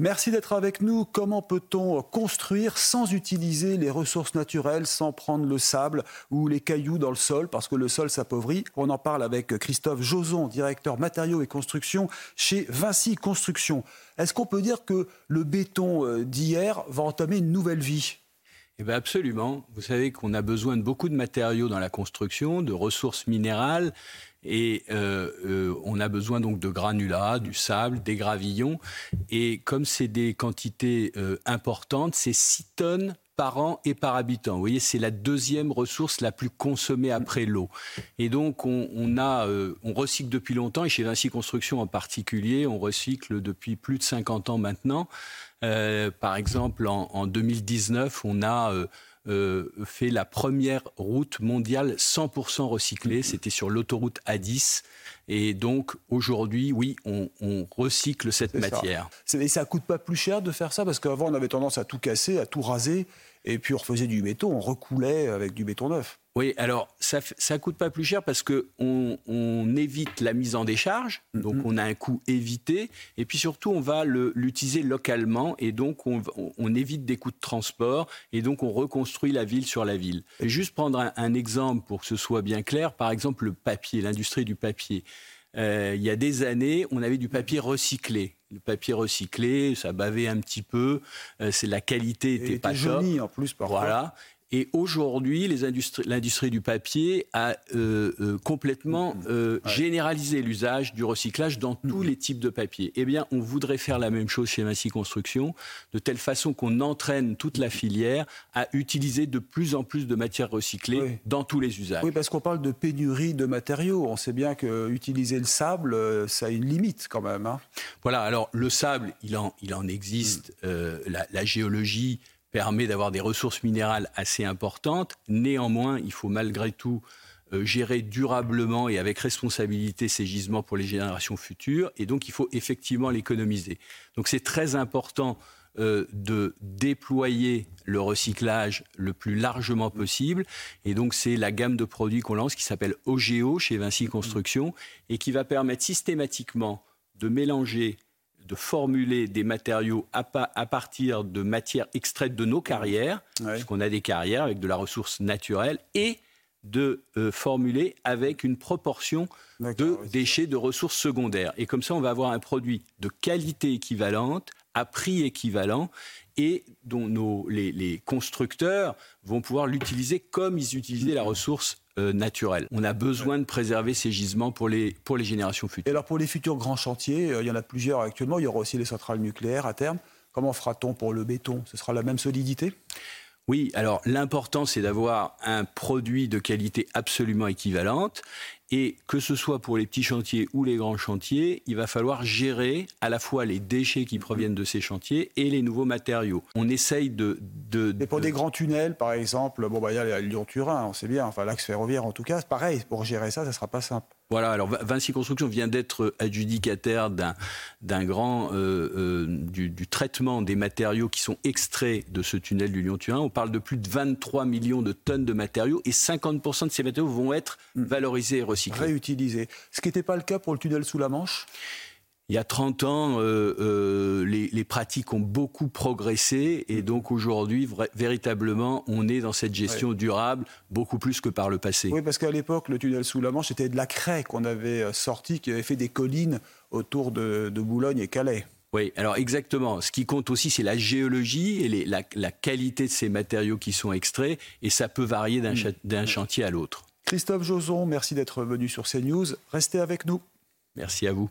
Merci d'être avec nous. Comment peut-on construire sans utiliser les ressources naturelles, sans prendre le sable ou les cailloux dans le sol, parce que le sol s'appauvrit On en parle avec Christophe Joson, directeur matériaux et construction chez Vinci Construction. Est-ce qu'on peut dire que le béton euh, d'hier va entamer une nouvelle vie? Eh bien absolument. Vous savez qu'on a besoin de beaucoup de matériaux dans la construction, de ressources minérales, et euh, euh, on a besoin donc de granulats, du sable, des gravillons. Et comme c'est des quantités importantes, c'est 6 tonnes par an et par habitant. Vous voyez, c'est la deuxième ressource la plus consommée après l'eau. Et donc, on, a, euh, on recycle depuis longtemps, et chez Vinci Construction en particulier, on recycle depuis plus de 50 ans maintenant. Euh, par exemple, en, 2019, on a euh, fait la première route mondiale 100% recyclée. C'était sur l'autoroute A10. Et donc, aujourd'hui, oui, on, recycle cette matière. Ça. Et ça coûte pas plus cher de faire ça? Parce qu'avant, on avait tendance à tout casser, à tout raser et puis on refaisait du béton, on recoulait avec du béton neuf. Oui, alors ça ne coûte pas plus cher parce qu'on on évite la mise en décharge, mm-hmm. donc on a un coût évité, et puis surtout on va l'utiliser localement, et donc on, on, évite des coûts de transport, et donc on reconstruit la ville sur la ville. Et juste prendre un, un exemple pour que ce soit bien clair, par exemple le papier, l'industrie du papier. Euh, il y a des années, on avait du papier recyclé. Le papier recyclé, ça bavait un petit peu, euh, c'est la qualité était pas jauni en plus parfois. Voilà. Et aujourd'hui, l'industrie du papier a euh, euh, complètement euh, généralisé l'usage du recyclage dans tous mmh. les types de papier. Eh bien, on voudrait faire la même chose chez Massy Construction, de telle façon qu'on entraîne toute la filière à utiliser de plus en plus de matières recyclées dans tous les usages. Oui, parce qu'on parle de pénurie de matériaux. On sait bien qu'utiliser le sable, ça a une limite quand même. Hein. Voilà, alors le sable, il en, il en existe. Mmh. La, la géologie permet d'avoir des ressources minérales assez importantes. Néanmoins, il faut malgré tout euh, gérer durablement et avec responsabilité ces gisements pour les générations futures. Et donc, il faut effectivement l'économiser. Donc, c'est très important euh, de déployer le recyclage le plus largement possible. Et donc, c'est la gamme de produits qu'on lance qui s'appelle OGEO chez Vinci Construction et qui va permettre systématiquement de mélanger de formuler des matériaux à, partir de matières extraites de nos carrières, parce qu'on a des carrières avec de la ressource naturelle, et de euh, formuler avec une proportion de déchets de ressources secondaires. Et comme ça, on va avoir un produit de qualité équivalente, à prix équivalent, et dont nos, les, constructeurs vont pouvoir l'utiliser comme ils utilisaient la ressource euh. On a besoin de préserver ces gisements pour les, pour les générations futures. Et alors pour les futurs grands chantiers, euh, il y en a plusieurs actuellement, il y aura aussi les centrales nucléaires à terme. Comment fera-t-on pour le béton? Ce sera la même solidité? Oui, alors l'important c'est d'avoir un produit de qualité absolument équivalente et que ce soit pour les petits chantiers ou les grands chantiers, il va falloir gérer à la fois les déchets qui proviennent de ces chantiers et les nouveaux matériaux. On essaye de... de, Et pour des grands tunnels, par exemple, bon, bah, il y a Lyon-Turin, on sait bien, enfin l'axe ferroviaire en tout cas, pareil, pour gérer ça, ça ne sera pas simple. Voilà, alors Vinci Construction vient d'être adjudicataire d'un grand euh, euh, du, traitement des matériaux qui sont extraits de ce tunnel du Lyon-Turin. On parle de plus de 23 millions de tonnes de matériaux et 50% de ces matériaux vont être hmm. valorisés et recyclés. Réutilisés. Ce qui n'était pas le cas pour le tunnel sous la Manche? Il y a 30 ans, euh, euh, les, pratiques ont beaucoup progressé et donc aujourd'hui, véritablement, on est dans cette gestion durable beaucoup plus que par le passé. Oui, parce qu'à l'époque, le tunnel sous la Manche, c'était de la craie qu'on avait euh, sorti, qui avait fait des collines autour de, Boulogne et Calais. Oui, alors exactement. Ce qui compte aussi, c'est la géologie et la, qualité de ces matériaux qui sont extraits, et ça peut varier d'un mm. chantier à l'autre. Christophe Joson, merci d'être venu sur CNews. Restez avec nous. Merci à vous.